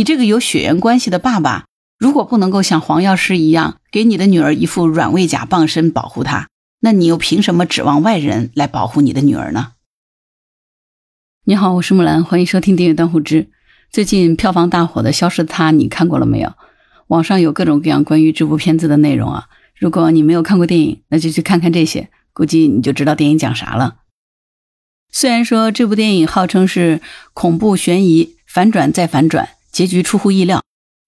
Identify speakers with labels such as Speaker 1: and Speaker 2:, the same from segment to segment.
Speaker 1: 你这个有血缘关系的爸爸，如果不能够像黄药师一样给你的女儿一副软猬甲傍身保护她，那你又凭什么指望外人来保护你的女儿呢？你好，我是木兰，欢迎收听订阅当户知。最近票房大火的《消失的她》，你看过了没有？网上有各种各样关于这部片子的内容啊。如果你没有看过电影，那就去看看这些，估计你就知道电影讲啥了。虽然说这部电影号称是恐怖悬疑，反转再反转，结局出乎意料，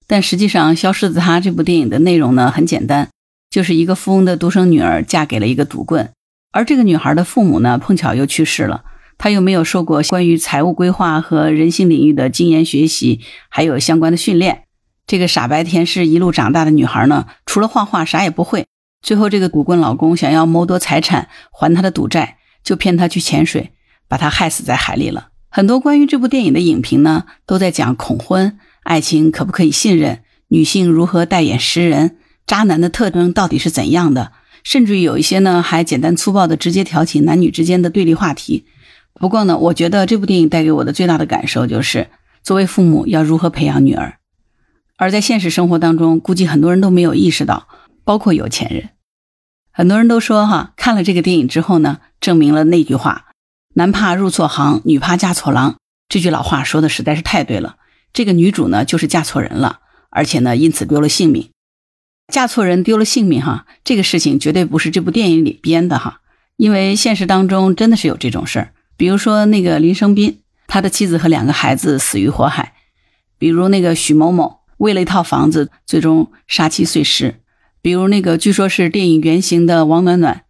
Speaker 1: 但实际上《消失的她》这部电影的内容呢很简单，就是一个富翁的独生女儿嫁给了一个赌棍，而这个女孩的父母呢碰巧又去世了。她又没有受过关于财务规划和人性领域的经验学习，还有相关的训练。这个傻白甜是一路长大的女孩呢，除了画画啥也不会。最后，这个赌棍老公想要谋夺财产还他的赌债，就骗她去潜水，把她害死在海里了。很多关于这部电影的影评呢，都在讲恐婚、爱情可不可以信任、女性如何代言识人、渣男的特征到底是怎样的，甚至于有一些呢，还简单粗暴的直接挑起男女之间的对立话题。不过呢，我觉得这部电影带给我的最大的感受就是，作为父母要如何培养女儿。而在现实生活当中，估计很多人都没有意识到，包括有钱人。很多人都说哈，看了这个电影之后呢，证明了那句话“男怕入错行，女怕嫁错郎”。这句老话说的实在是太对了。这个女主呢，就是嫁错人了，而且呢，因此丢了性命。嫁错人丢了性命哈，这个事情绝对不是这部电影里编的哈，因为现实当中真的是有这种事儿。比如说那个林生斌，他的妻子和两个孩子死于火海；比如那个许某某，为了一套房子，最终杀妻碎尸；比如那个据说是电影原型的王暖暖，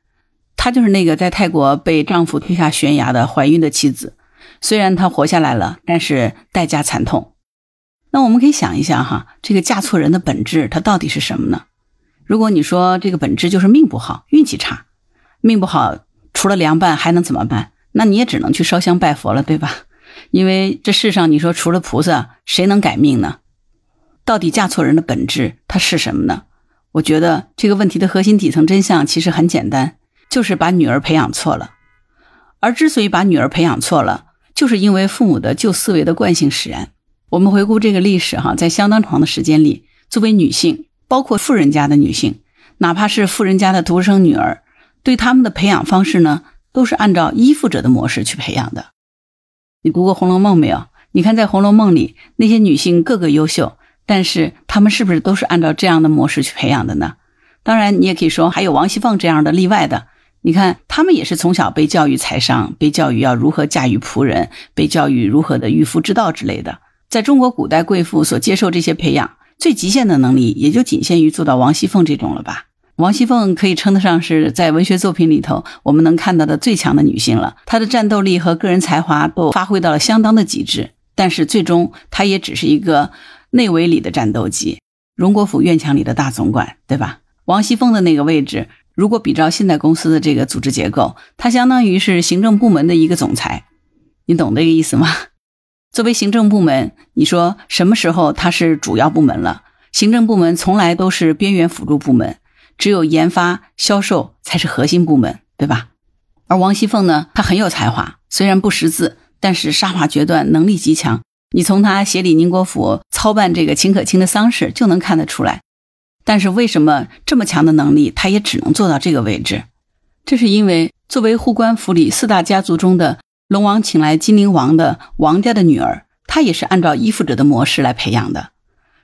Speaker 1: 她就是那个在泰国被丈夫推下悬崖的怀孕的妻子。虽然她活下来了，但是代价惨痛。那我们可以想一下哈，这个嫁错人的本质，它到底是什么呢？如果你说这个本质就是命不好、运气差，命不好，除了凉拌还能怎么办？那你也只能去烧香拜佛了，对吧？因为这世上，你说除了菩萨，谁能改命呢？到底嫁错人的本质，它是什么呢？我觉得这个问题的核心底层真相其实很简单，就是把女儿培养错了。而之所以把女儿培养错了，就是因为父母的旧思维的惯性使然。我们回顾这个历史，哈，在相当长的时间里，作为女性，包括富人家的女性，哪怕是富人家的独生女儿，对他们的培养方式呢？都是按照依附者的模式去培养的。你读过《红楼梦》没有？你看在《红楼梦》里那些女性个个优秀，但是她们是不是都是按照这样的模式去培养的呢？当然，你也可以说还有王熙凤这样的例外的。你看，她们也是从小被教育财商，被教育要如何驾驭仆人，被教育如何的御夫之道之类的。在中国古代贵妇所接受这些培养，最极限的能力也就仅限于做到王熙凤这种了吧。王熙凤可以称得上是在文学作品里头我们能看到的最强的女性了。她的战斗力和个人才华都发挥到了相当的极致，但是最终她也只是一个内围里的战斗机，荣国府院墙里的大总管，对吧？王熙凤的那个位置，如果比照现在公司的这个组织结构，他相当于是行政部门的一个总裁，你懂这个意思吗？作为行政部门，你说什么时候它是主要部门了？行政部门从来都是边缘辅助部门。只有研发、销售才是核心部门，对吧？而王熙凤呢，她很有才华，虽然不识字，但是杀伐决断，能力极强。你从她协理宁国府操办这个秦可卿的丧事就能看得出来。但是为什么这么强的能力，他也只能做到这个位置？这是因为作为护官府里四大家族中的龙王请来金陵王的王家的女儿，她也是按照依附者的模式来培养的。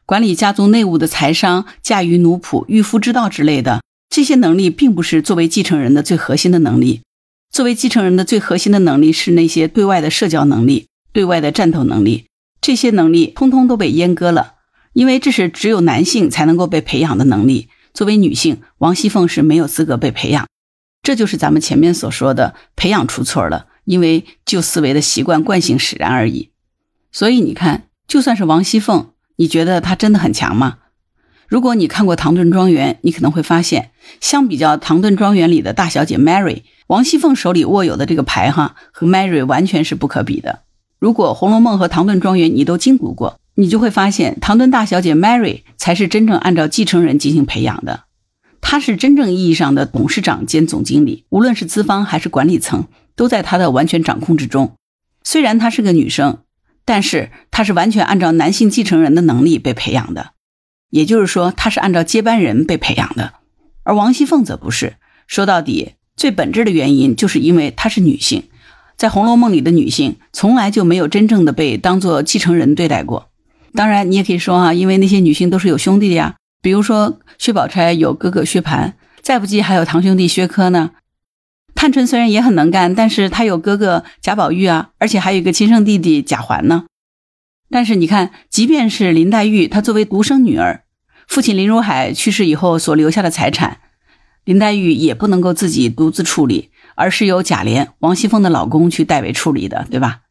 Speaker 1: 管理家族内务的财商、驾驭奴仆、御夫之道之类的这些能力，并不是作为继承人的最核心的能力。作为继承人的最核心的能力是那些对外的社交能力、对外的战斗能力。这些能力通通都被阉割了，因为这是只有男性才能够被培养的能力。作为女性，王熙凤是没有资格被培养。这就是咱们前面所说的培养出错了，因为旧思维的习惯惯性使然而已。所以你看，就算是王熙凤。你觉得她真的很强吗？如果你看过《唐顿庄园》，你可能会发现，相比较《唐顿庄园》里的大小姐 Mary，王熙凤手里握有的这个牌哈，和 Mary 完全是不可比的。如果《红楼梦》和《唐顿庄园》你都精读过，你就会发现，唐顿大小姐 Mary 才是真正按照继承人进行培养的，她是真正意义上的董事长兼总经理，无论是资方还是管理层，都在她的完全掌控之中。虽然她是个女生。但是她是完全按照男性继承人的能力被培养的，也就是说，她是按照接班人被培养的。而王熙凤则不是。说到底，最本质的原因就是因为她是女性，在《红楼梦》里的女性从来就没有真正的被当做继承人对待过。当然，你也可以说啊，因为那些女性都是有兄弟的呀，比如说薛宝钗有哥哥薛蟠，再不济还有堂兄弟薛科呢。探春虽然也很能干，但是她有哥哥贾宝玉啊，而且还有一个亲生弟弟贾环呢。但是你看，即便是林黛玉，她作为独生女儿，父亲林如海去世以后所留下的财产，林黛玉也不能够自己独自处理，而是由贾琏、王熙凤的老公去代为处理的，对吧？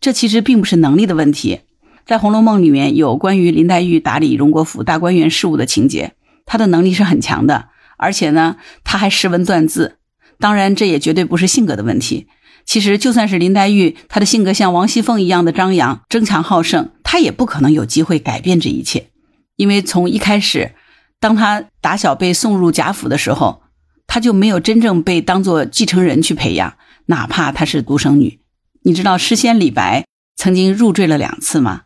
Speaker 1: 这其实并不是能力的问题。在《红楼梦》里面有关于林黛玉打理荣国府大观园事务的情节，她的能力是很强的，而且呢，她还识文断字。当然，这也绝对不是性格的问题。其实，就算是林黛玉，她的性格像王熙凤一样的张扬、争强好胜，她也不可能有机会改变这一切。因为从一开始，当她打小被送入贾府的时候，她就没有真正被当做继承人去培养，哪怕她是独生女。你知道诗仙李白曾经入赘了两次吗？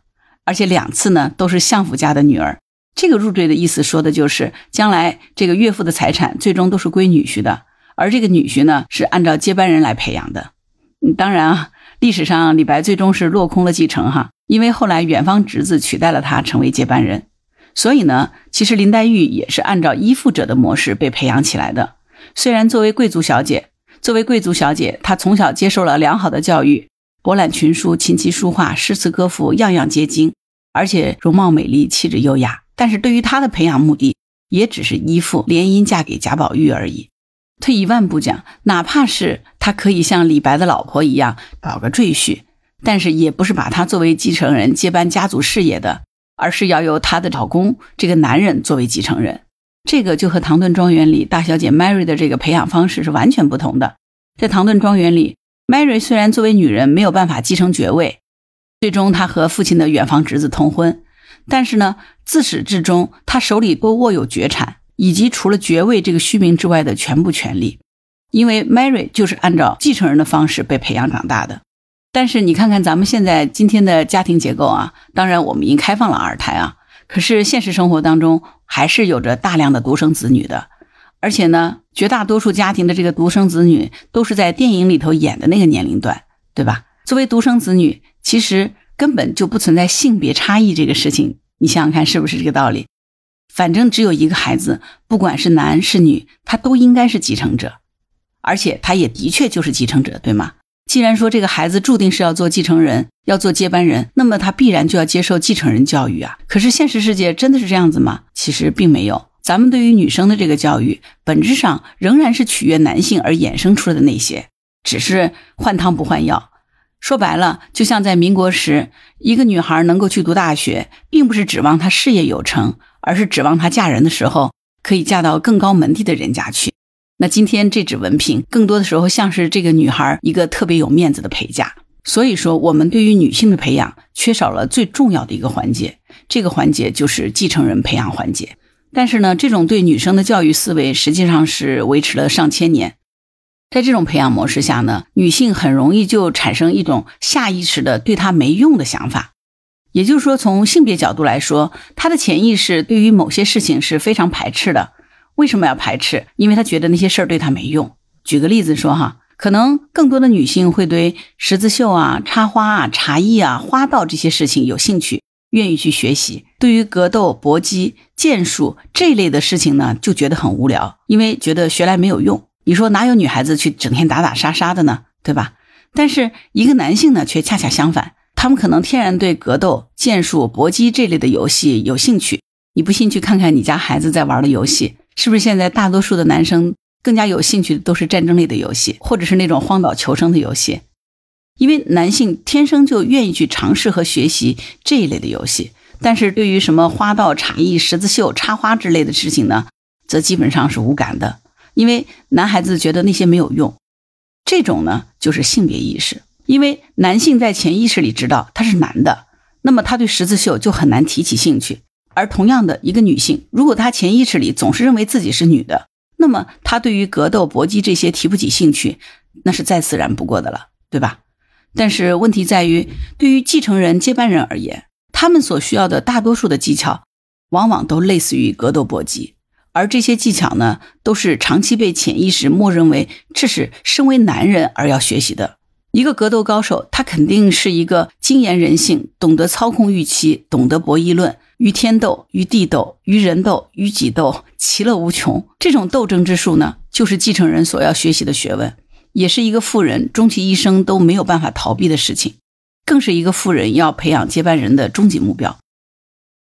Speaker 1: 而且两次呢，都是相府家的女儿。这个入赘的意思说的就是将来这个岳父的财产最终都是归女婿的。而这个女婿呢，是按照接班人来培养的。当然啊，历史上李白最终是落空了继承哈，因为后来远方侄子取代了他成为接班人。所以呢，其实林黛玉也是按照依附者的模式被培养起来的。虽然作为贵族小姐，作为贵族小姐，她从小接受了良好的教育，博览群书，琴棋书画，诗词歌赋样样皆精，而且容貌美丽，气质优雅。但是对于她的培养目的，也只是依附联姻嫁给贾宝玉而已。退一万步讲，哪怕是他可以像李白的老婆一样保个赘婿，但是也不是把他作为继承人接班家族事业的，而是要由她的老公这个男人作为继承人。这个就和唐顿庄园里大小姐 Mary 的这个培养方式是完全不同的。在唐顿庄园里，Mary 虽然作为女人没有办法继承爵位，最终她和父亲的远房侄子通婚，但是呢，自始至终她手里都握有绝产。以及除了爵位这个虚名之外的全部权利，因为 Mary 就是按照继承人的方式被培养长大的。但是你看看咱们现在今天的家庭结构啊，当然我们已经开放了二胎啊，可是现实生活当中还是有着大量的独生子女的，而且呢，绝大多数家庭的这个独生子女都是在电影里头演的那个年龄段，对吧？作为独生子女，其实根本就不存在性别差异这个事情，你想想看是不是这个道理？反正只有一个孩子，不管是男是女，他都应该是继承者，而且他也的确就是继承者，对吗？既然说这个孩子注定是要做继承人，要做接班人，那么他必然就要接受继承人教育啊。可是现实世界真的是这样子吗？其实并没有。咱们对于女生的这个教育，本质上仍然是取悦男性而衍生出来的那些，只是换汤不换药。说白了，就像在民国时，一个女孩能够去读大学，并不是指望她事业有成。而是指望她嫁人的时候可以嫁到更高门第的人家去。那今天这纸文凭，更多的时候像是这个女孩一个特别有面子的陪嫁。所以说，我们对于女性的培养缺少了最重要的一个环节，这个环节就是继承人培养环节。但是呢，这种对女生的教育思维实际上是维持了上千年。在这种培养模式下呢，女性很容易就产生一种下意识的对她没用的想法。也就是说，从性别角度来说，她的潜意识对于某些事情是非常排斥的。为什么要排斥？因为他觉得那些事儿对他没用。举个例子说，哈，可能更多的女性会对十字绣啊、插花啊、茶艺啊、花道这些事情有兴趣，愿意去学习。对于格斗、搏击、剑术这类的事情呢，就觉得很无聊，因为觉得学来没有用。你说哪有女孩子去整天打打杀杀的呢？对吧？但是一个男性呢，却恰恰相反。他们可能天然对格斗、剑术、搏击这类的游戏有兴趣。你不信，去看看你家孩子在玩的游戏，是不是现在大多数的男生更加有兴趣的都是战争类的游戏，或者是那种荒岛求生的游戏？因为男性天生就愿意去尝试和学习这一类的游戏，但是对于什么花道、茶艺、十字绣、插花之类的事情呢，则基本上是无感的。因为男孩子觉得那些没有用。这种呢，就是性别意识。因为男性在潜意识里知道他是男的，那么他对十字绣就很难提起兴趣。而同样的一个女性，如果她潜意识里总是认为自己是女的，那么她对于格斗、搏击这些提不起兴趣，那是再自然不过的了，对吧？但是问题在于，对于继承人、接班人而言，他们所需要的大多数的技巧，往往都类似于格斗搏击，而这些技巧呢，都是长期被潜意识默认为这是身为男人而要学习的。一个格斗高手，他肯定是一个精研人性、懂得操控预期、懂得博弈论，与天斗、与地斗、与人斗、与己斗，其乐无穷。这种斗争之术呢，就是继承人所要学习的学问。也是一个富人终其一生都没有办法逃避的事情，更是一个富人要培养接班人的终极目标。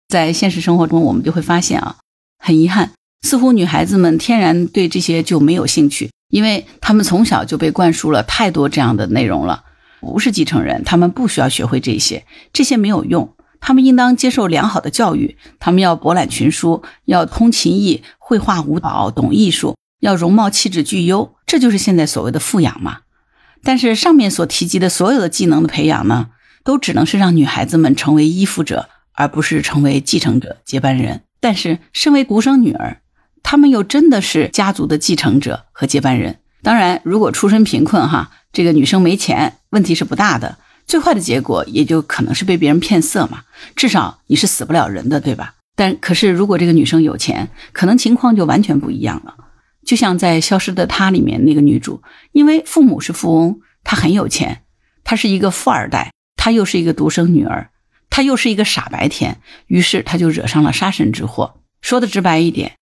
Speaker 1: 在现实生活中，我们就会发现啊，很遗憾，似乎女孩子们天然对这些就没有兴趣，因为她们从小就被灌输了太多这样的内容了。不是继承人，他们不需要学会这些，这些没有用。他们应当接受良好的教育，他们要博览群书，要通琴艺、绘画、舞蹈，懂艺术。要容貌气质俱优，这就是现在所谓的富养嘛。但是上面所提及的所有的技能的培养呢，都只能是让女孩子们成为依附者，而不是成为继承者、接班人。但是身为独生女儿，他们又真的是家族的继承者和接班人。当然，如果出身贫困哈，这个女生没钱，问题是不大的。最坏的结果也就可能是被别人骗色嘛。至少你是死不了人的，对吧？但可是如果这个女生有钱，可能情况就完全不一样了。就像在《消失的她》里面那个女主，因为父母是富翁，她很有钱，她是一个富二代，她又是一个独生女儿，她又是一个傻白甜，于是她就惹上了杀身之祸。说的直白一点，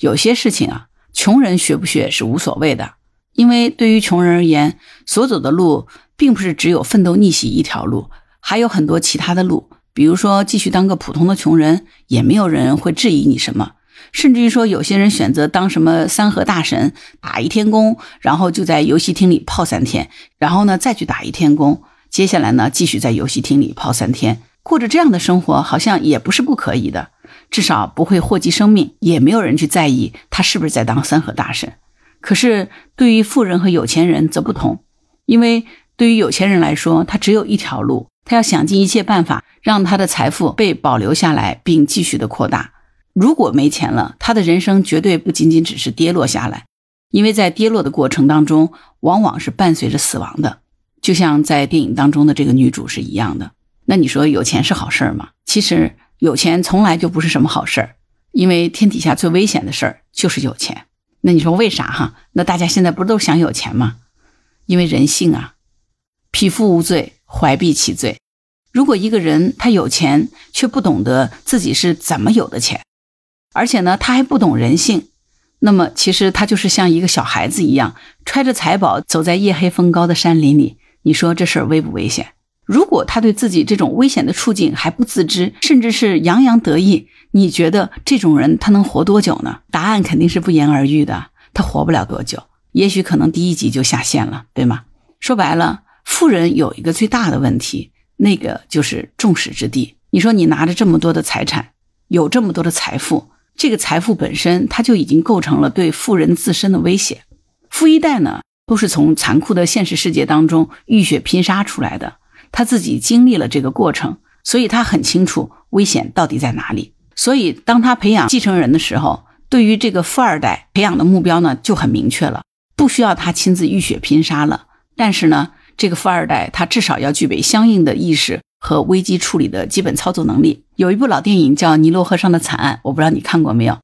Speaker 1: 有些事情啊，穷人学不学是无所谓的，因为对于穷人而言，所走的路并不是只有奋斗逆袭一条路，还有很多其他的路，比如说继续当个普通的穷人，也没有人会质疑你什么。甚至于说，有些人选择当什么三河大神，打一天工，然后就在游戏厅里泡三天，然后呢再去打一天工，接下来呢继续在游戏厅里泡三天，过着这样的生活，好像也不是不可以的，至少不会祸及生命，也没有人去在意他是不是在当三和大神。可是对于富人和有钱人则不同，因为对于有钱人来说，他只有一条路，他要想尽一切办法让他的财富被保留下来，并继续的扩大。如果没钱了，他的人生绝对不仅仅只是跌落下来，因为在跌落的过程当中，往往是伴随着死亡的，就像在电影当中的这个女主是一样的。那你说有钱是好事儿吗？其实有钱从来就不是什么好事儿，因为天底下最危险的事儿就是有钱。那你说为啥哈？那大家现在不都想有钱吗？因为人性啊，匹夫无罪，怀璧其罪。如果一个人他有钱，却不懂得自己是怎么有的钱。而且呢，他还不懂人性，那么其实他就是像一个小孩子一样，揣着财宝走在夜黑风高的山林里。你说这事儿危不危险？如果他对自己这种危险的处境还不自知，甚至是洋洋得意，你觉得这种人他能活多久呢？答案肯定是不言而喻的，他活不了多久，也许可能第一集就下线了，对吗？说白了，富人有一个最大的问题，那个就是众矢之的。你说你拿着这么多的财产，有这么多的财富。这个财富本身，它就已经构成了对富人自身的威胁。富一代呢，都是从残酷的现实世界当中浴血拼杀出来的，他自己经历了这个过程，所以他很清楚危险到底在哪里。所以，当他培养继承人的时候，对于这个富二代培养的目标呢，就很明确了，不需要他亲自浴血拼杀了。但是呢，这个富二代他至少要具备相应的意识。和危机处理的基本操作能力。有一部老电影叫《尼罗河上的惨案》，我不知道你看过没有。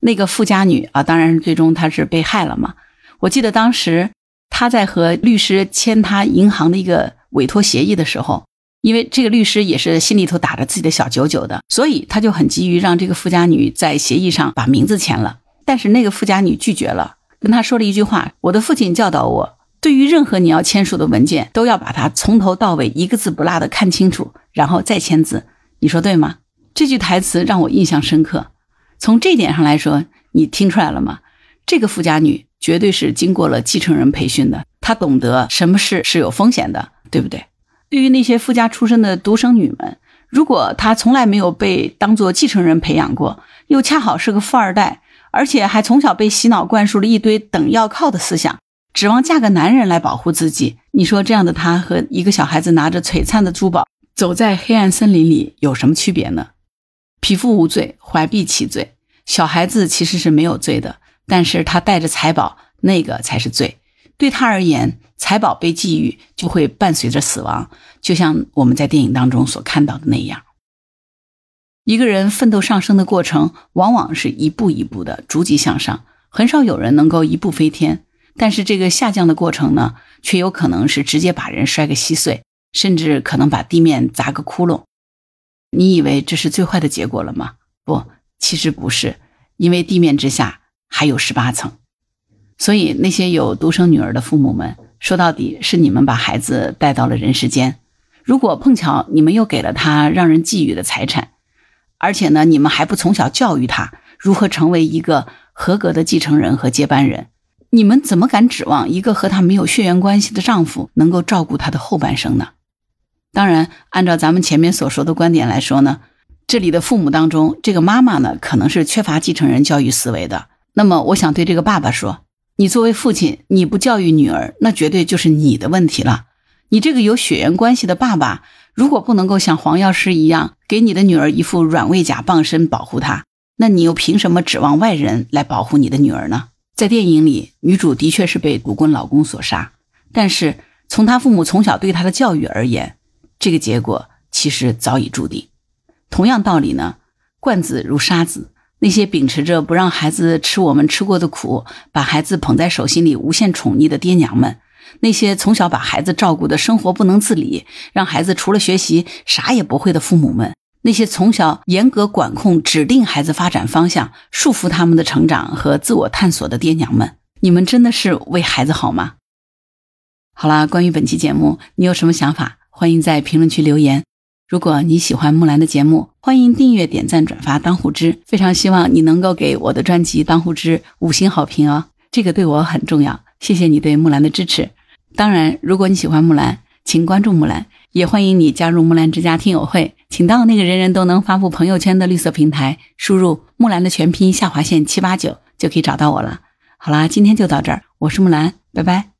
Speaker 1: 那个富家女啊，当然最终她是被害了嘛。我记得当时他在和律师签他银行的一个委托协议的时候，因为这个律师也是心里头打着自己的小九九的，所以他就很急于让这个富家女在协议上把名字签了。但是那个富家女拒绝了，跟他说了一句话：“我的父亲教导我。”对于任何你要签署的文件，都要把它从头到尾一个字不落的看清楚，然后再签字。你说对吗？这句台词让我印象深刻。从这点上来说，你听出来了吗？这个富家女绝对是经过了继承人培训的，她懂得什么事是有风险的，对不对？对于那些富家出身的独生女们，如果她从来没有被当做继承人培养过，又恰好是个富二代，而且还从小被洗脑灌输了一堆等要靠的思想。指望嫁个男人来保护自己，你说这样的她和一个小孩子拿着璀璨的珠宝走在黑暗森林里有什么区别呢？匹夫无罪，怀璧其罪。小孩子其实是没有罪的，但是他带着财宝，那个才是罪。对他而言，财宝被觊觎，就会伴随着死亡，就像我们在电影当中所看到的那样。一个人奋斗上升的过程，往往是一步一步的逐级向上，很少有人能够一步飞天。但是这个下降的过程呢，却有可能是直接把人摔个稀碎，甚至可能把地面砸个窟窿。你以为这是最坏的结果了吗？不，其实不是，因为地面之下还有十八层。所以那些有独生女儿的父母们，说到底是你们把孩子带到了人世间。如果碰巧你们又给了他让人觊觎的财产，而且呢，你们还不从小教育他如何成为一个合格的继承人和接班人。你们怎么敢指望一个和他没有血缘关系的丈夫能够照顾他的后半生呢？当然，按照咱们前面所说的观点来说呢，这里的父母当中，这个妈妈呢可能是缺乏继承人教育思维的。那么，我想对这个爸爸说：你作为父亲，你不教育女儿，那绝对就是你的问题了。你这个有血缘关系的爸爸，如果不能够像黄药师一样给你的女儿一副软猬甲傍身保护她，那你又凭什么指望外人来保护你的女儿呢？在电影里，女主的确是被毒棍老公所杀，但是从她父母从小对她的教育而言，这个结果其实早已注定。同样道理呢，惯子如杀子，那些秉持着不让孩子吃我们吃过的苦，把孩子捧在手心里无限宠溺的爹娘们，那些从小把孩子照顾的生活不能自理，让孩子除了学习啥也不会的父母们。那些从小严格管控、指定孩子发展方向、束缚他们的成长和自我探索的爹娘们，你们真的是为孩子好吗？好啦，关于本期节目，你有什么想法？欢迎在评论区留言。如果你喜欢木兰的节目，欢迎订阅、点赞、转发、当护知。非常希望你能够给我的专辑《当护知》五星好评哦，这个对我很重要。谢谢你对木兰的支持。当然，如果你喜欢木兰，请关注木兰。也欢迎你加入木兰之家听友会，请到那个人人都能发布朋友圈的绿色平台，输入木兰的全拼下划线七八九就可以找到我了。好啦，今天就到这儿，我是木兰，拜拜。